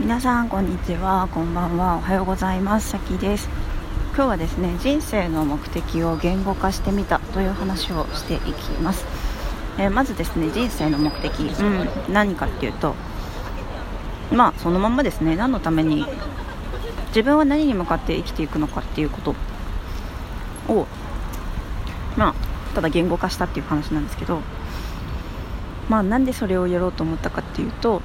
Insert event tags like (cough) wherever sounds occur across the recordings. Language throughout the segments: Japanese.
皆さんこんにちは。こんばんは。おはようございます。さきです。今日はですね人生の目的を言語化してみたという話をしていきます、えー、まずですね人生の目的、うん、何かっていうとまあそのままですね。何のために自分は何に向かって生きていくのかっていうことをまあただ言語化したっていう話なんですけどまあなんでそれをやろうと思ったかっていうと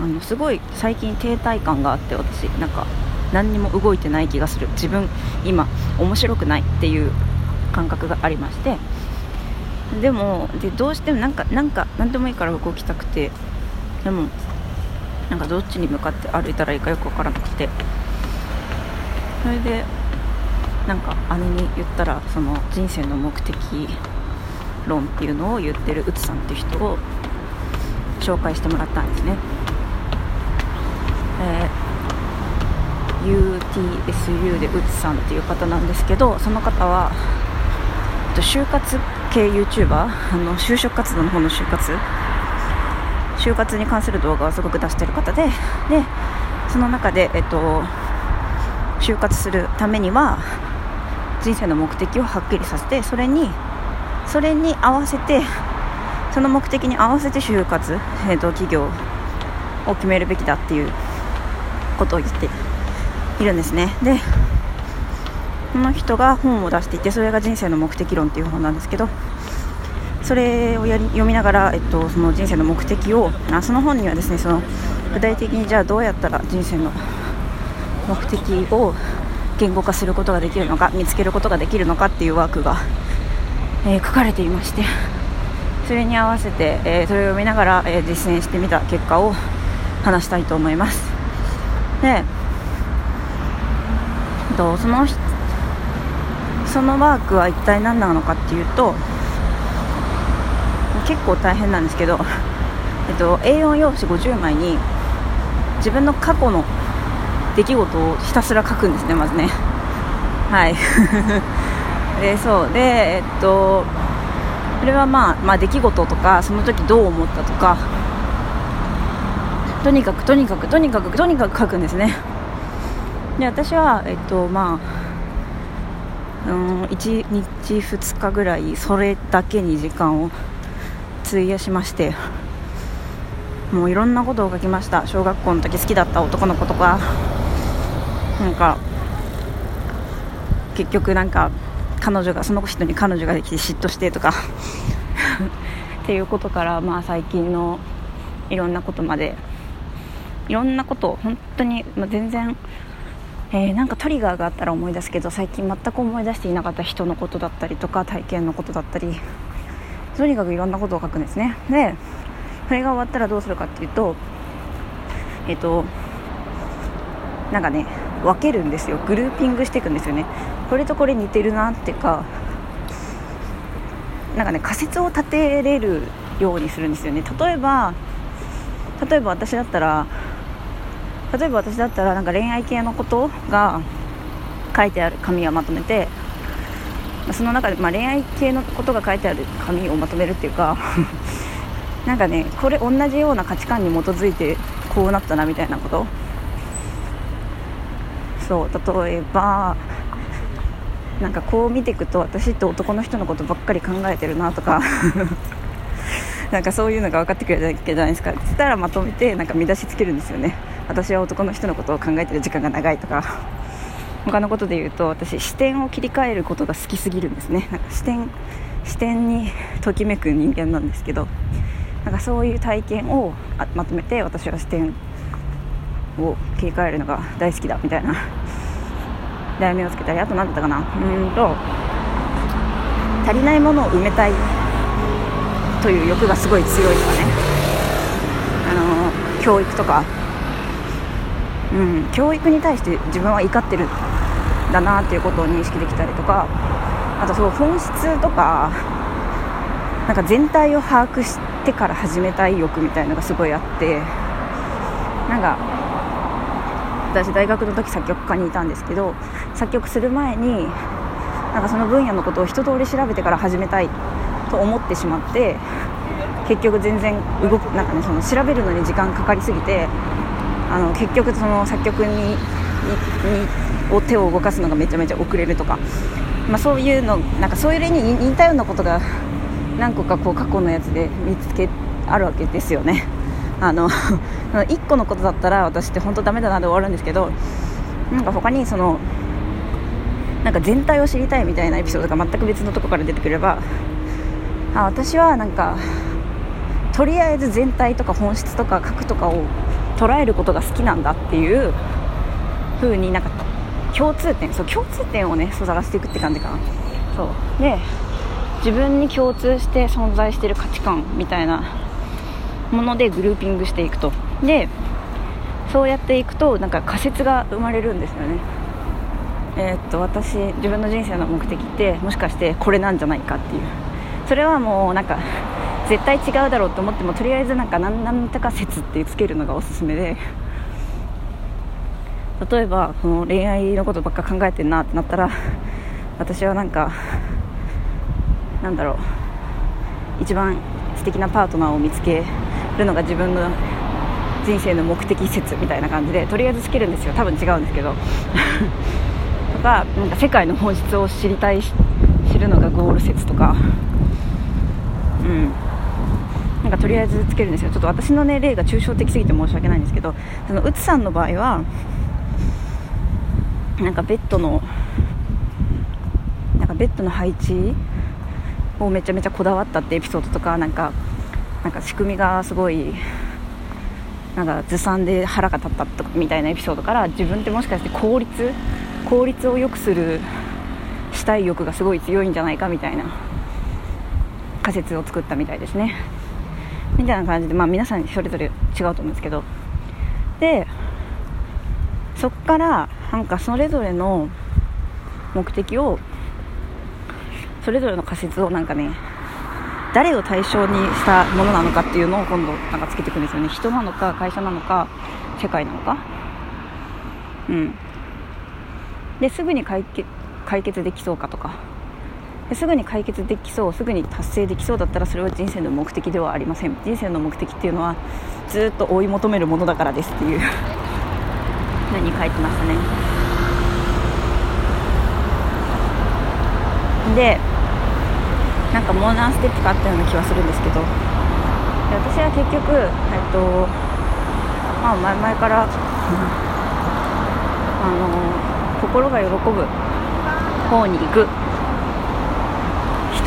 あのすごい最近停滞感があって私なんか何にも動いてない気がする。自分今面白くないっていう感覚がありまして。でもでどうしてもなんかなんか何でもいいから動きたくて。でもなんかどっちに向かって歩いたらいいかよく分からなくて。それでなんか姉に言ったらその人生の目的論っていうのを言ってるうつさんっていう人を紹介してもらったんですね。えー、UTSU でうつさんっていう方なんですけどその方は就活系 YouTuber あの就職活動の方の就活。就活に関する動画をすごく出してる方ででその中で、えっと、就活するためには人生の目的をはっきりさせてそれにそれに合わせてその目的に合わせて就活、えっと、企業を決めるべきだっていうことを言っているんですねでこの人が本を出していてそれが人生の目的論っていう本なんですけどそれをやり読みながら、えっと、その人生の目的をあその本にはですねその具体的にじゃあどうやったら人生の目的を言語化することができるのか見つけることができるのかっていうワークが、えー、書かれていましてそれに合わせて、えー、それを読みながら、えー、実践してみた結果を話したいと思います。でとそのそのワークは一体何なのかっていうと結構大変なんですけど、えっと、A4 用紙50枚に自分の過去の出来事をひたすら書くんですねまずね。はい。(laughs) でそう。でえっとそれはまあ、まあ、出来事とかその時どう思ったとかとにかくとにかくとにかくとにかく書くんですね。で私はえっとまあうん1日2日ぐらいそれだけに時間を費やしましてもういろんなことを書きました。小学校の時好きだった男の子とかなんか結局なんか彼女がその人に彼女ができて嫉妬してとかっていうことからまあ最近のいろんなことまでいろんなことを本当に、まあ、全然、えー、なんかトリガーがあったら思い出すけど最近全く思い出していなかった人のことだったりとか体験のことだったりとにかくいろんなことを書くんですね。でそれが終わったらどうするかっていうとえっ、ー、となんかね分けるんですよ。グルーピングしていくんですよね。これとこれ似てるなっていうかなんかね仮説を立てれるようにするんですよね。例えば例えば私だったら例えば私だったらなんか恋愛系のことが書いてある紙をまとめてその中で、まあ、恋愛系のことが書いてある紙をまとめるっていうか (laughs) なんかねこれ同じような価値観に基づいてこうなったなみたいなこと。そう例えばなんかこう見ていくと私って男の人のことばっかり考えてるなとか (laughs) なんかそういうのが分かってくるわけじゃないですか。そしたらまとめてなんか見出しつけるんですよね。私は男の人のことを考えてる時間が長いとか (laughs) 他のことで言うと私視点を切り替えることが好きすぎるんですね。なんか視点視点にときめく人間なんですけどなんかそういう体験をまとめて私は視点を切り替えるのが大好きだみたいな。題名をつけたりあと何だったかな。うんと足りないものを埋めたいという欲がすごい強いとかね。あの教育とかうん、教育に対して自分は怒ってるんだなっていうことを認識できたりとかあとそう本質とかなんか全体を把握してから始めたい欲みたいのがすごいあってなんか私大学の時作曲家にいたんですけど作曲する前になんかその分野のことを一通り調べてから始めたいと思ってしまって結局全然動くなんかねその調べるのに時間かかりすぎてあの結局その作曲にを手を動かすのがめちゃめちゃ遅れるとか、まあ、そういうのなんかそういう例に似たようなことが何個かこう過去のやつで見つけあるわけですよね。あの (laughs) 1個のことだったら私って本当ダメだなで終わるんですけどなんか他にそのなんか全体を知りたいみたいなエピソードが全く別のとこから出てくればあ私はなんかとりあえず全体とか本質とか核とかを捉えることが好きなんだっていう風になんか共通点。そう共通点をねそう探していくって感じかな。そう。で自分に共通して存在してる価値観みたいなものでグルーピングしていくと。でそうやっていくとなんか仮説が生まれるんですよね。えー、っと私自分の人生の目的ってもしかしてこれなんじゃないかっていう。それはもうなんか絶対違うだろうと思ってもとりあえずなんか何なんとか説ってつけるのがおすすめで。例えばこの恋愛のことばっか考えてんなってなったら私はなんかなんだろう。一番素敵なパートナーを見つけるのが自分の人生の目的説みたいな感じでとりあえずつけるんですよ。多分違うんですけど。とかなんか世界の本質を知りたい知るのがゴール説とかうんなんかとりあえずつけるんですよ。ちょっと私の、ね、例が抽象的すぎて申し訳ないんですけどそのうつさんの場合はなんかベッドのなんかベッドの配置をめちゃめちゃこだわったってエピソードとかなんかなんか仕組みがすごいなんかずさんで腹が立ったとかみたいなエピソードから自分ってもしかして効率効率を良くする死体欲がすごい強いんじゃないかみたいな仮説を作ったみたいですね。みたいな感じで、まあ、皆さんそれぞれ違うと思うんですけど。でそっからなんかそれぞれの目的をそれぞれの仮説をなんかね誰を対象にしたものなのかっていうのを今度なんかつけていくんですよね。人なのか会社なのか世界なのか。うん。ですぐに解決解決できそうかとか。すぐに解決できそうすぐに達成できそうだったらそれは人生の目的ではありません。人生の目的っていうのはずっと追い求めるものだからですっていう。(laughs) 何書いてましたね。でなんかもう何ステップかあったような気はするんですけど。私は結局、えっとまあ、前々から、あの心が喜ぶ方に行く。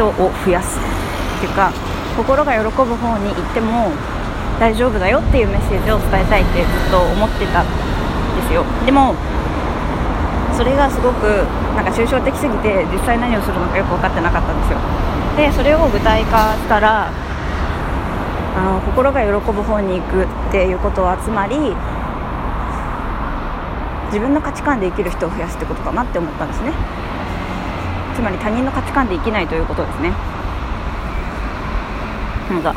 人を増やすっていうか心が喜ぶ方に行っても大丈夫だよっていうメッセージを伝えたいってずっと思ってたんですよ。でもそれがすごくなんか抽象的すぎて実際何をするのかよく分かってなかったんですよ。でそれを具体化したらあの心が喜ぶ方に行くっていうことはつまり自分の価値観で生きる人を増やすってことかなって思ったんですね。つまり他人の価値観で生きないということですね。なんか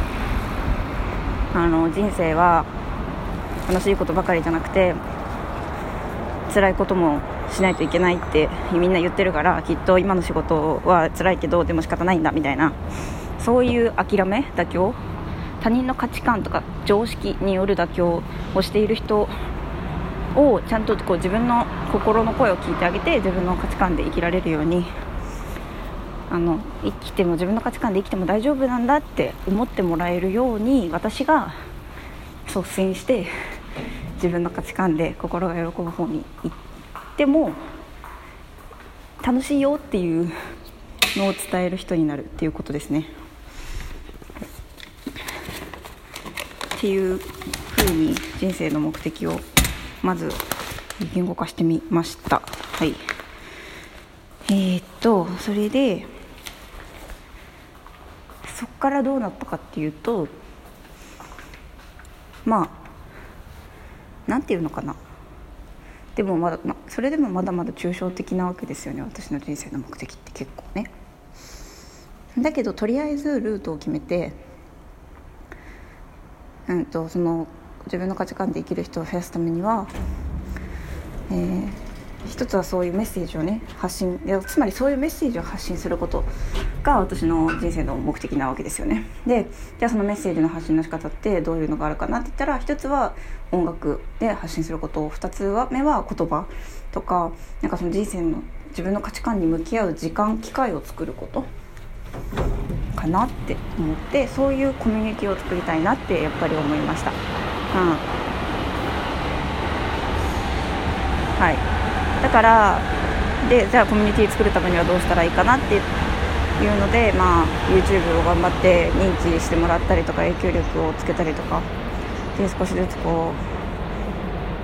あの人生は楽しいことばかりじゃなくて辛いこともしないといけないってみんな言ってるからきっと今の仕事は辛いけどでも仕方ないんだみたいな。そういう諦め妥協他人の価値観とか常識による妥協をしている人をちゃんとこう自分の心の声を聞いてあげて自分の価値観で生きられるようにあの生きても自分の価値観で生きても大丈夫なんだって思ってもらえるように私が率先して (laughs) 自分の価値観で心が喜ぶ方に行っても楽しいよっていうのを伝える人になるっていうことですね。っていうふうに人生の目的をまず言語化してみました。はい。えー、っとそれでからどうなったかっていうとまあなんていうのかな。でもまだ、ま、それでもまだまだ抽象的なわけですよね私の人生の目的って結構ね。だけどとりあえずルートを決めて、うんと、その自分の価値観で生きる人を増やすためには、えー、一つはそういうメッセージをね発信いやつまりそういうメッセージを発信することが私の人生の目的なわけですよね。でじゃあそのメッセージの発信の仕方ってどういうのがあるかなって言ったら一つは音楽で発信すること。二つ目は言葉。とかなんかその人生の自分の価値観に向き合う時間機会を作ること。かなって思ってそういうコミュニティを作りたいなってやっぱり思いました。うん。はい。だからでじゃあコミュニティ作るためにはどうしたらいいかなっていうので、まあ、YouTube を頑張って認知してもらったりとか影響力をつけたりとかで少しずつこ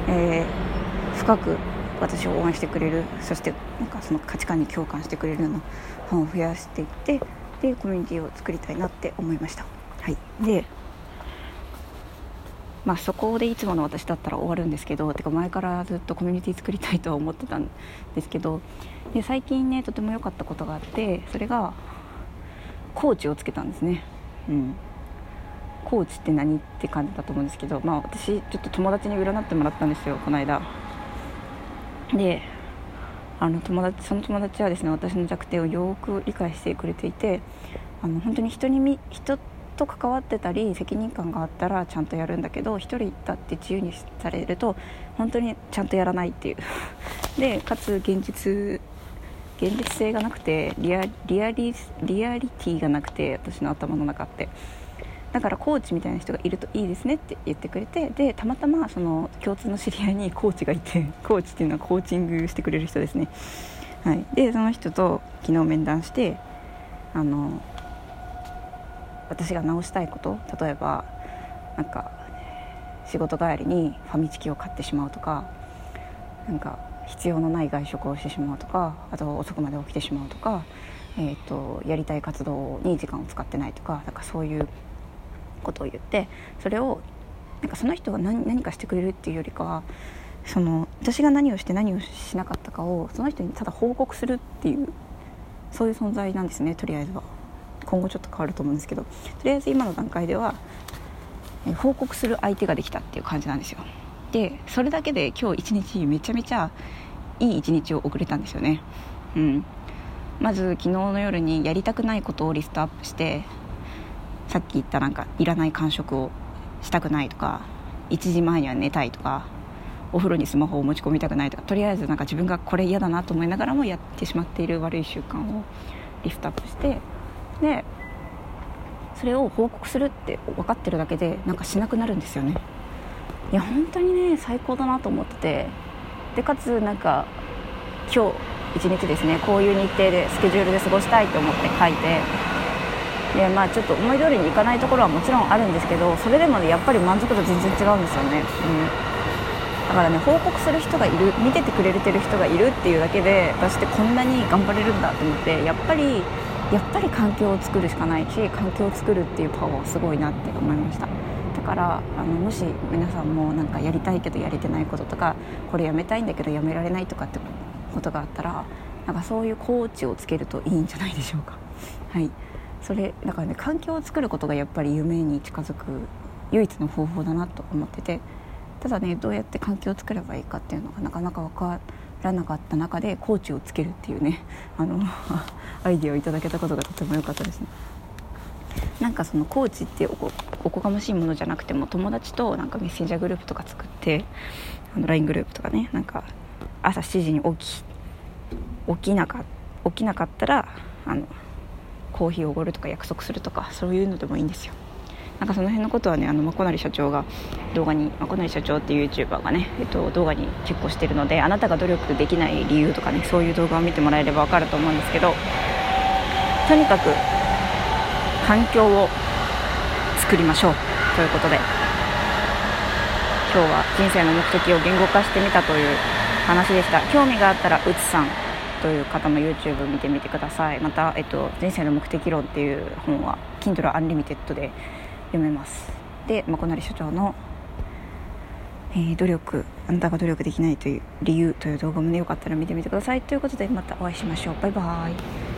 う、えー、深く私を応援してくれるそしてなんかその価値観に共感してくれるようなファンを増やしていってでコミュニティを作りたいなって思いました。はい、でまあ、そこでいつもの私だったら終わるんですけどてか前からずっとコミュニティ作りたいとは思ってたんですけどで最近ねとても良かったことがあってそれがコーチをつけたんですね。うんコーチって何って感じだと思うんですけど、まあ、私ちょっと友達に占ってもらったんですよこの間であの友達その友達はですね私の弱点をよく理解してくれていてあの本当に人に人と関わってたり責任感があったらちゃんとやるんだけど1人だって自由にされると本当にちゃんとやらないっていう。(laughs) でかつ現実現実性がなくてリアリアリリアリティがなくて私の頭の中って。だからコーチみたいな人がいるといいですねって言ってくれてでたまたまその共通の知り合いにコーチがいて (laughs) コーチっていうのはコーチングしてくれる人ですね、はい、でその人と昨日面談してあの私が直したいこと例えばなんか仕事帰りにファミチキを買ってしまうとかなんか必要のない外食をしてしまうとかあと遅くまで起きてしまうとか、えーと、やりたい活動に時間を使ってないとかなんかそういうことを言ってそれをなんかその人が何何かしてくれるっていうよりかはその私が何をして何をしなかったかをその人にただ報告するっていうそういう存在なんですねとりあえずは。今後ちょっと変わると思うんですけどとりあえず今の段階では、報告する相手ができたっていう感じなんですよ。でそれだけで今日一日めちゃめちゃいい一日を送れたんですよね。うん。まず昨日の夜にやりたくないことをリストアップしてさっき言ったなんかいらない感触をしたくないとか1時前には寝たいとかお風呂にスマホを持ち込みたくないとかとりあえずなんか自分がこれ嫌だなと思いながらもやってしまっている悪い習慣をリストアップしてでそれを報告するって分かってるだけでなんかしなくなるんですよね。いや本当にね最高だなと思っててでかつなんか今日一日ですねこういう日程でスケジュールで過ごしたいと思って書いてでまあちょっと思い通りにいかないところはもちろんあるんですけどそれでもねやっぱり満足度全然違うんですよね、うん、だからね報告する人がいる見ててくれてる人がいるっていうだけで私ってこんなに頑張れるんだと思ってやっぱりやっぱり環境を作るしかないし環境を作るっていうパワーはすごいなって思いました。だからあのもし皆さんもなんかやりたいけどやれてないこととかこれやめたいんだけどやめられないとかってことがあったらなんかそういうコーチをつけるといいんじゃないでしょうか。(laughs) はい。それだからね環境を作ることがやっぱり夢に近づく唯一の方法だなと思っててただねどうやって環境を作ればいいかっていうのがなかなか分からなかった中でコーチをつけるっていうねあの (laughs) アイディアをいただけたことがとても良かったですね。なんかそのコーチっておこおこがましいものじゃなくても友達となんかメッセンジャーグループとか作ってあの LINE グループとかねなんか朝7時に起き起きなか起きなかったらあのコーヒーをおごるとか約束するとかそういうのでもいいんですよ。なんかその辺のことはねあのまこなり社長が動画にまこなり社長っていう YouTuber がね、えっと、動画に結構してるのであなたが努力できない理由とかねそういう動画を見てもらえれば分かると思うんですけどとにかく環境を作りましょうということで今日は人生の目的を言語化してみたという話でした。興味があったらうつさんという方の YouTube 見てみてください。また、えっと「人生の目的論」っていう本は Kindle Unlimited で読めます。で、まこなり所長の、えー、努力あなたが努力できないという理由という動画もねよかったら見てみてください。ということでまたお会いしましょう。バイバーイ。